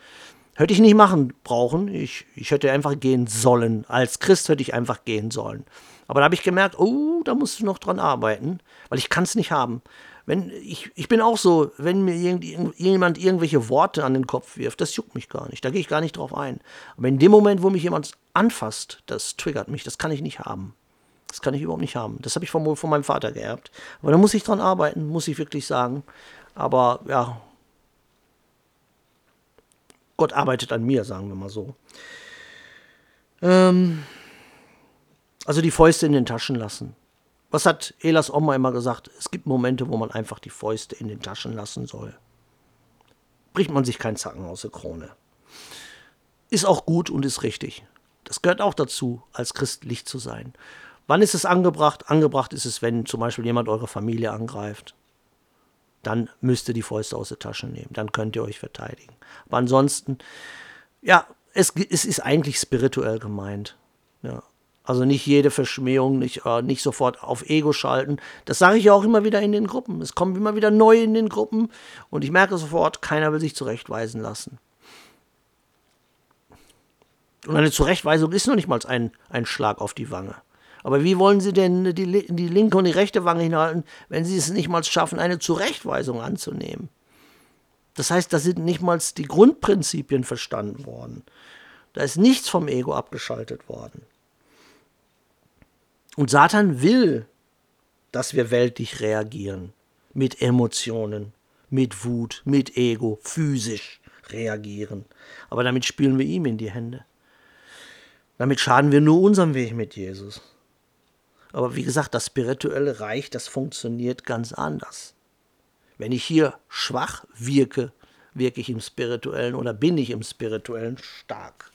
Hätte ich nicht machen brauchen. Ich, ich hätte einfach gehen sollen. Als Christ hätte ich einfach gehen sollen. Aber da habe ich gemerkt, oh, da musst du noch dran arbeiten, weil ich kann es nicht haben. Wenn, ich, ich bin auch so, wenn mir irgend, jemand irgendwelche Worte an den Kopf wirft, das juckt mich gar nicht. Da gehe ich gar nicht drauf ein. Aber in dem Moment, wo mich jemand anfasst, das triggert mich. Das kann ich nicht haben. Das kann ich überhaupt nicht haben. Das habe ich von, von meinem Vater geerbt. Aber da muss ich dran arbeiten, muss ich wirklich sagen. Aber ja, Gott arbeitet an mir, sagen wir mal so. Ähm, also die Fäuste in den Taschen lassen. Was hat Elas Oma immer gesagt? Es gibt Momente, wo man einfach die Fäuste in den Taschen lassen soll. Bricht man sich keinen Zacken aus der Krone. Ist auch gut und ist richtig. Das gehört auch dazu, als christlich zu sein. Wann ist es angebracht? Angebracht ist es, wenn zum Beispiel jemand eure Familie angreift dann müsst ihr die Fäuste aus der Tasche nehmen. Dann könnt ihr euch verteidigen. Aber ansonsten, ja, es, es ist eigentlich spirituell gemeint. Ja. Also nicht jede Verschmähung, nicht, äh, nicht sofort auf Ego schalten. Das sage ich ja auch immer wieder in den Gruppen. Es kommen immer wieder neu in den Gruppen und ich merke sofort, keiner will sich zurechtweisen lassen. Und eine Zurechtweisung ist noch nicht mal ein, ein Schlag auf die Wange. Aber wie wollen Sie denn die, die linke und die rechte Wange hinhalten, wenn Sie es nicht mal schaffen, eine Zurechtweisung anzunehmen? Das heißt, da sind nicht mal die Grundprinzipien verstanden worden. Da ist nichts vom Ego abgeschaltet worden. Und Satan will, dass wir weltlich reagieren. Mit Emotionen, mit Wut, mit Ego, physisch reagieren. Aber damit spielen wir ihm in die Hände. Damit schaden wir nur unserem Weg mit Jesus. Aber wie gesagt, das spirituelle Reich, das funktioniert ganz anders. Wenn ich hier schwach wirke, wirke ich im spirituellen oder bin ich im spirituellen stark.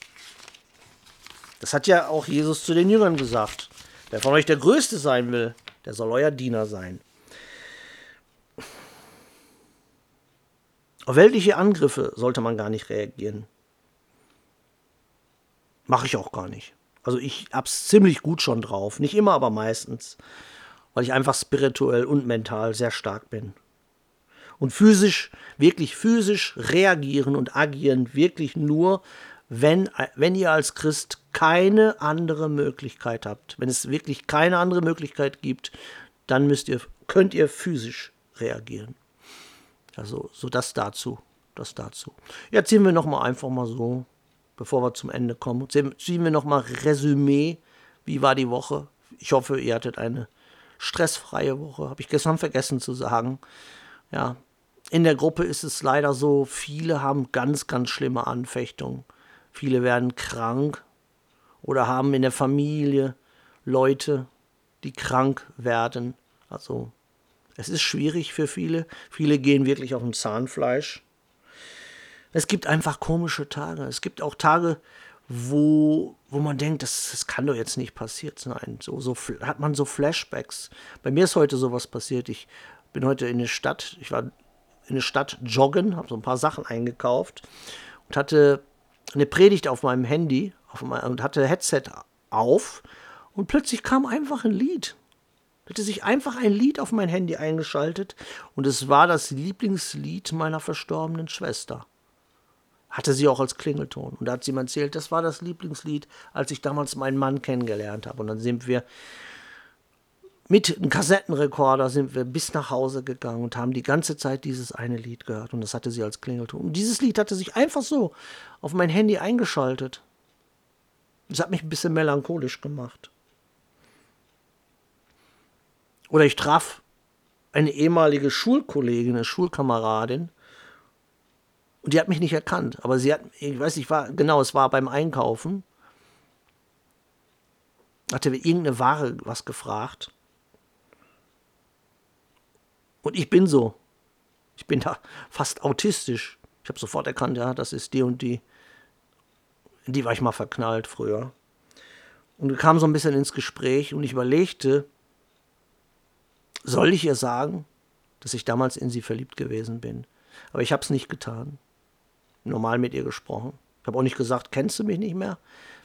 Das hat ja auch Jesus zu den Jüngern gesagt. Wer von euch der Größte sein will, der soll euer Diener sein. Auf weltliche Angriffe sollte man gar nicht reagieren. Mache ich auch gar nicht. Also ich hab's ziemlich gut schon drauf. Nicht immer, aber meistens. Weil ich einfach spirituell und mental sehr stark bin. Und physisch, wirklich physisch reagieren und agieren wirklich nur, wenn, wenn ihr als Christ keine andere Möglichkeit habt. Wenn es wirklich keine andere Möglichkeit gibt, dann müsst ihr, könnt ihr physisch reagieren. Also, so das dazu. Das dazu. Jetzt ziehen wir nochmal einfach mal so bevor wir zum Ende kommen. Ziehen wir nochmal Resümee. Wie war die Woche? Ich hoffe, ihr hattet eine stressfreie Woche. Habe ich gestern vergessen zu sagen. Ja, in der Gruppe ist es leider so, viele haben ganz, ganz schlimme Anfechtungen. Viele werden krank oder haben in der Familie Leute, die krank werden. Also es ist schwierig für viele. Viele gehen wirklich auf dem Zahnfleisch. Es gibt einfach komische Tage. Es gibt auch Tage, wo, wo man denkt, das, das kann doch jetzt nicht passiert sein. So, so hat man so Flashbacks. Bei mir ist heute sowas passiert. Ich bin heute in der Stadt, ich war in der Stadt joggen, habe so ein paar Sachen eingekauft und hatte eine Predigt auf meinem Handy auf mein, und hatte Headset auf und plötzlich kam einfach ein Lied. Hatte sich einfach ein Lied auf mein Handy eingeschaltet und es war das Lieblingslied meiner verstorbenen Schwester hatte sie auch als Klingelton. Und da hat sie mir erzählt, das war das Lieblingslied, als ich damals meinen Mann kennengelernt habe. Und dann sind wir mit einem Kassettenrekorder sind wir bis nach Hause gegangen und haben die ganze Zeit dieses eine Lied gehört. Und das hatte sie als Klingelton. Und dieses Lied hatte sich einfach so auf mein Handy eingeschaltet. Das hat mich ein bisschen melancholisch gemacht. Oder ich traf eine ehemalige Schulkollegin, eine Schulkameradin, und die hat mich nicht erkannt. Aber sie hat, ich weiß nicht, war, genau, es war beim Einkaufen. Hatte irgendeine Ware was gefragt. Und ich bin so. Ich bin da fast autistisch. Ich habe sofort erkannt, ja, das ist die und die. In die war ich mal verknallt früher. Und wir kamen so ein bisschen ins Gespräch und ich überlegte, soll ich ihr sagen, dass ich damals in sie verliebt gewesen bin? Aber ich habe es nicht getan. Normal mit ihr gesprochen. Ich habe auch nicht gesagt, kennst du mich nicht mehr?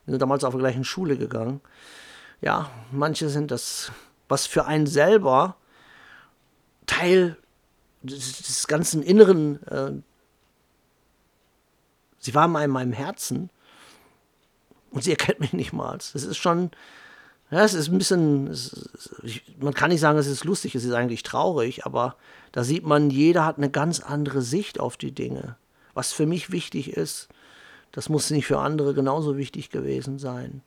Wir sind damals auf der gleichen Schule gegangen. Ja, manche sind das, was für einen selber Teil des, des ganzen Inneren, äh, sie war in meinem Herzen und sie erkennt mich nicht mal. Das ist schon, ja, es ist ein bisschen, es, ich, man kann nicht sagen, es ist lustig, es ist eigentlich traurig, aber da sieht man, jeder hat eine ganz andere Sicht auf die Dinge. Was für mich wichtig ist, das muss nicht für andere genauso wichtig gewesen sein.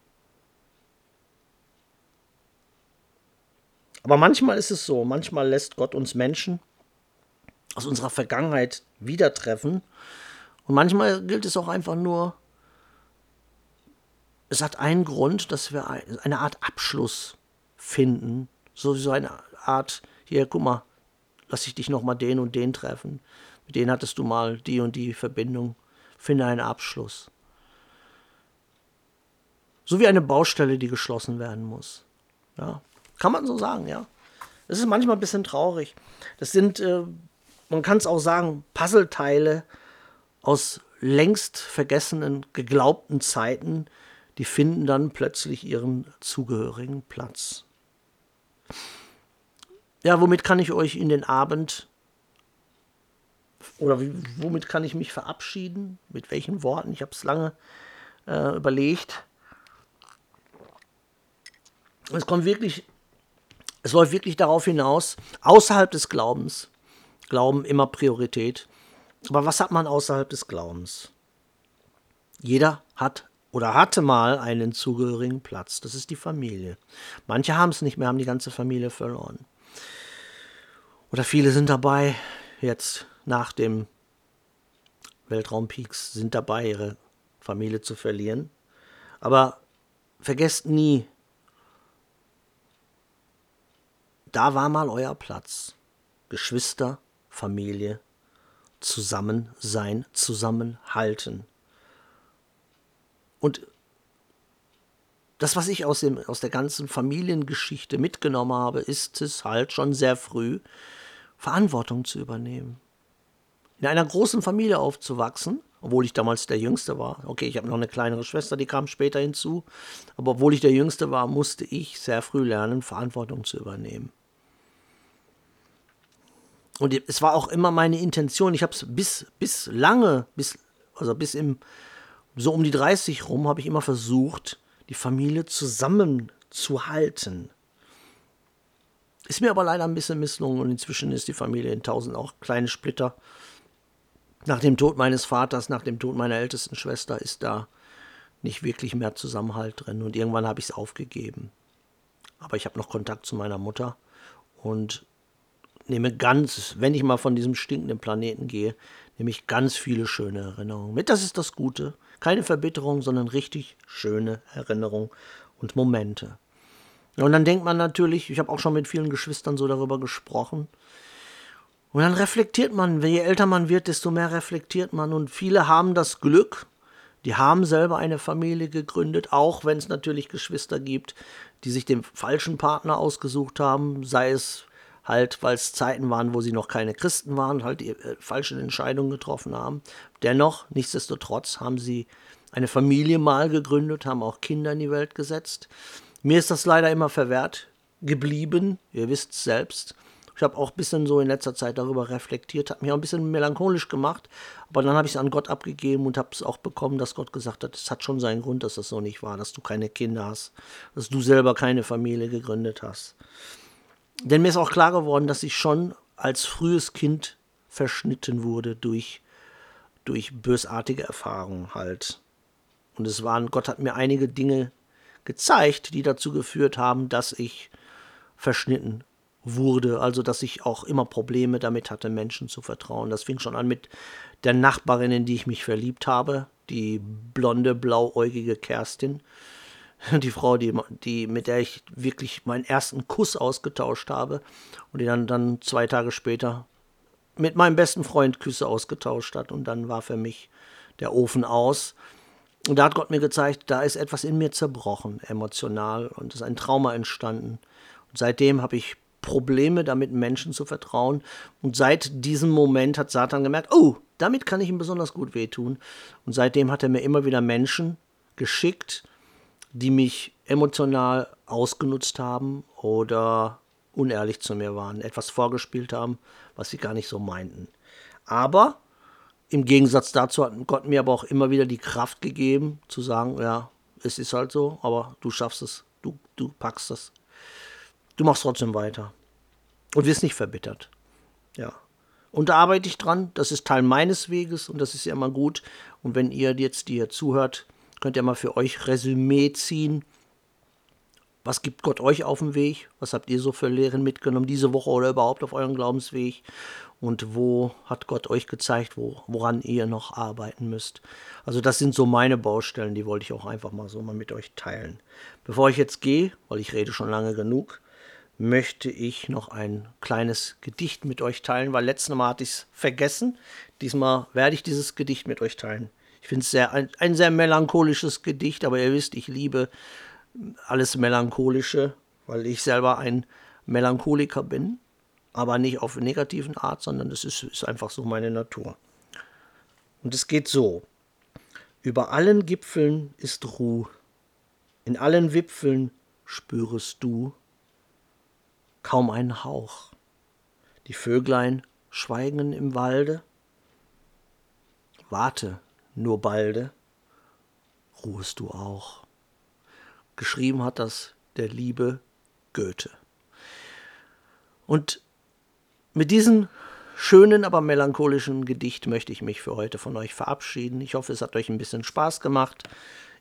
Aber manchmal ist es so, manchmal lässt Gott uns Menschen aus unserer Vergangenheit wieder treffen. Und manchmal gilt es auch einfach nur, es hat einen Grund, dass wir eine Art Abschluss finden. So, so eine Art, hier, guck mal, lass ich dich nochmal den und den treffen. Mit denen hattest du mal die und die Verbindung. Finde einen Abschluss. So wie eine Baustelle, die geschlossen werden muss. Ja, kann man so sagen, ja. Das ist manchmal ein bisschen traurig. Das sind, äh, man kann es auch sagen, Puzzleteile aus längst vergessenen, geglaubten Zeiten, die finden dann plötzlich ihren zugehörigen Platz. Ja, womit kann ich euch in den Abend oder wie, womit kann ich mich verabschieden? Mit welchen Worten? Ich habe es lange äh, überlegt. Es kommt wirklich, es läuft wirklich darauf hinaus, außerhalb des Glaubens, Glauben immer Priorität. Aber was hat man außerhalb des Glaubens? Jeder hat oder hatte mal einen zugehörigen Platz. Das ist die Familie. Manche haben es nicht mehr, haben die ganze Familie verloren. Oder viele sind dabei, jetzt nach dem Weltraumpeaks, sind dabei, ihre Familie zu verlieren. Aber vergesst nie, da war mal euer Platz. Geschwister, Familie, zusammen sein, zusammenhalten. Und das, was ich aus, dem, aus der ganzen Familiengeschichte mitgenommen habe, ist es halt schon sehr früh, Verantwortung zu übernehmen. In einer großen Familie aufzuwachsen, obwohl ich damals der Jüngste war. Okay, ich habe noch eine kleinere Schwester, die kam später hinzu. Aber obwohl ich der Jüngste war, musste ich sehr früh lernen, Verantwortung zu übernehmen. Und es war auch immer meine Intention, ich habe es bis, bis lange, bis, also bis im, so um die 30 rum, habe ich immer versucht, die Familie zusammenzuhalten. Ist mir aber leider ein bisschen misslungen und inzwischen ist die Familie in tausend auch kleine Splitter. Nach dem Tod meines Vaters, nach dem Tod meiner ältesten Schwester ist da nicht wirklich mehr Zusammenhalt drin und irgendwann habe ich es aufgegeben. Aber ich habe noch Kontakt zu meiner Mutter und nehme ganz, wenn ich mal von diesem stinkenden Planeten gehe, nehme ich ganz viele schöne Erinnerungen mit. Das ist das Gute. Keine Verbitterung, sondern richtig schöne Erinnerungen und Momente. Und dann denkt man natürlich, ich habe auch schon mit vielen Geschwistern so darüber gesprochen. Und dann reflektiert man, je älter man wird, desto mehr reflektiert man. Und viele haben das Glück, die haben selber eine Familie gegründet, auch wenn es natürlich Geschwister gibt, die sich den falschen Partner ausgesucht haben, sei es halt, weil es Zeiten waren, wo sie noch keine Christen waren, halt die äh, falschen Entscheidungen getroffen haben. Dennoch, nichtsdestotrotz, haben sie eine Familie mal gegründet, haben auch Kinder in die Welt gesetzt. Mir ist das leider immer verwehrt geblieben, ihr wisst es selbst. Ich habe auch ein bisschen so in letzter Zeit darüber reflektiert, hat mich auch ein bisschen melancholisch gemacht, aber dann habe ich es an Gott abgegeben und habe es auch bekommen, dass Gott gesagt hat, es hat schon seinen Grund, dass das so nicht war, dass du keine Kinder hast, dass du selber keine Familie gegründet hast. Denn mir ist auch klar geworden, dass ich schon als frühes Kind verschnitten wurde durch, durch bösartige Erfahrungen halt. Und es waren, Gott hat mir einige Dinge gezeigt, die dazu geführt haben, dass ich verschnitten wurde, also dass ich auch immer Probleme damit hatte, Menschen zu vertrauen. Das fing schon an mit der Nachbarin, in die ich mich verliebt habe, die blonde, blauäugige Kerstin. *laughs* Die Frau, die, die, mit der ich wirklich meinen ersten Kuss ausgetauscht habe und die dann, dann zwei Tage später mit meinem besten Freund Küsse ausgetauscht hat. Und dann war für mich der Ofen aus. Und da hat Gott mir gezeigt, da ist etwas in mir zerbrochen, emotional, und es ist ein Trauma entstanden. Und seitdem habe ich Probleme damit, Menschen zu vertrauen. Und seit diesem Moment hat Satan gemerkt, oh, damit kann ich ihm besonders gut wehtun. Und seitdem hat er mir immer wieder Menschen geschickt, die mich emotional ausgenutzt haben oder unehrlich zu mir waren, etwas vorgespielt haben, was sie gar nicht so meinten. Aber im Gegensatz dazu hat Gott mir aber auch immer wieder die Kraft gegeben, zu sagen, ja, es ist halt so, aber du schaffst es, du, du packst es. Du machst trotzdem weiter und wirst nicht verbittert. Ja. Und da arbeite ich dran, das ist Teil meines Weges und das ist ja immer gut. Und wenn ihr jetzt, hier zuhört, könnt ihr mal für euch Resümee ziehen. Was gibt Gott euch auf dem Weg? Was habt ihr so für Lehren mitgenommen diese Woche oder überhaupt auf eurem Glaubensweg? Und wo hat Gott euch gezeigt, wo, woran ihr noch arbeiten müsst? Also das sind so meine Baustellen, die wollte ich auch einfach mal so mal mit euch teilen. Bevor ich jetzt gehe, weil ich rede schon lange genug, möchte ich noch ein kleines Gedicht mit euch teilen, weil letztes Mal hatte ich es vergessen. Diesmal werde ich dieses Gedicht mit euch teilen. Ich finde es sehr, ein, ein sehr melancholisches Gedicht, aber ihr wisst, ich liebe alles Melancholische, weil ich selber ein Melancholiker bin, aber nicht auf negativen Art, sondern es ist, ist einfach so meine Natur. Und es geht so. Über allen Gipfeln ist Ruh, in allen Wipfeln spürest du kaum ein Hauch. Die Vöglein schweigen im Walde. Warte, nur balde, ruhest du auch. Geschrieben hat das der liebe Goethe. Und mit diesem schönen, aber melancholischen Gedicht möchte ich mich für heute von euch verabschieden. Ich hoffe, es hat euch ein bisschen Spaß gemacht.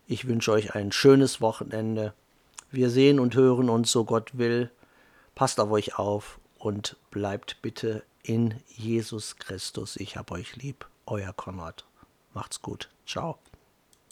Ich wünsche euch ein schönes Wochenende. Wir sehen und hören uns, so Gott will, Passt auf euch auf und bleibt bitte in Jesus Christus. Ich hab euch lieb. Euer Konrad. Macht's gut. Ciao.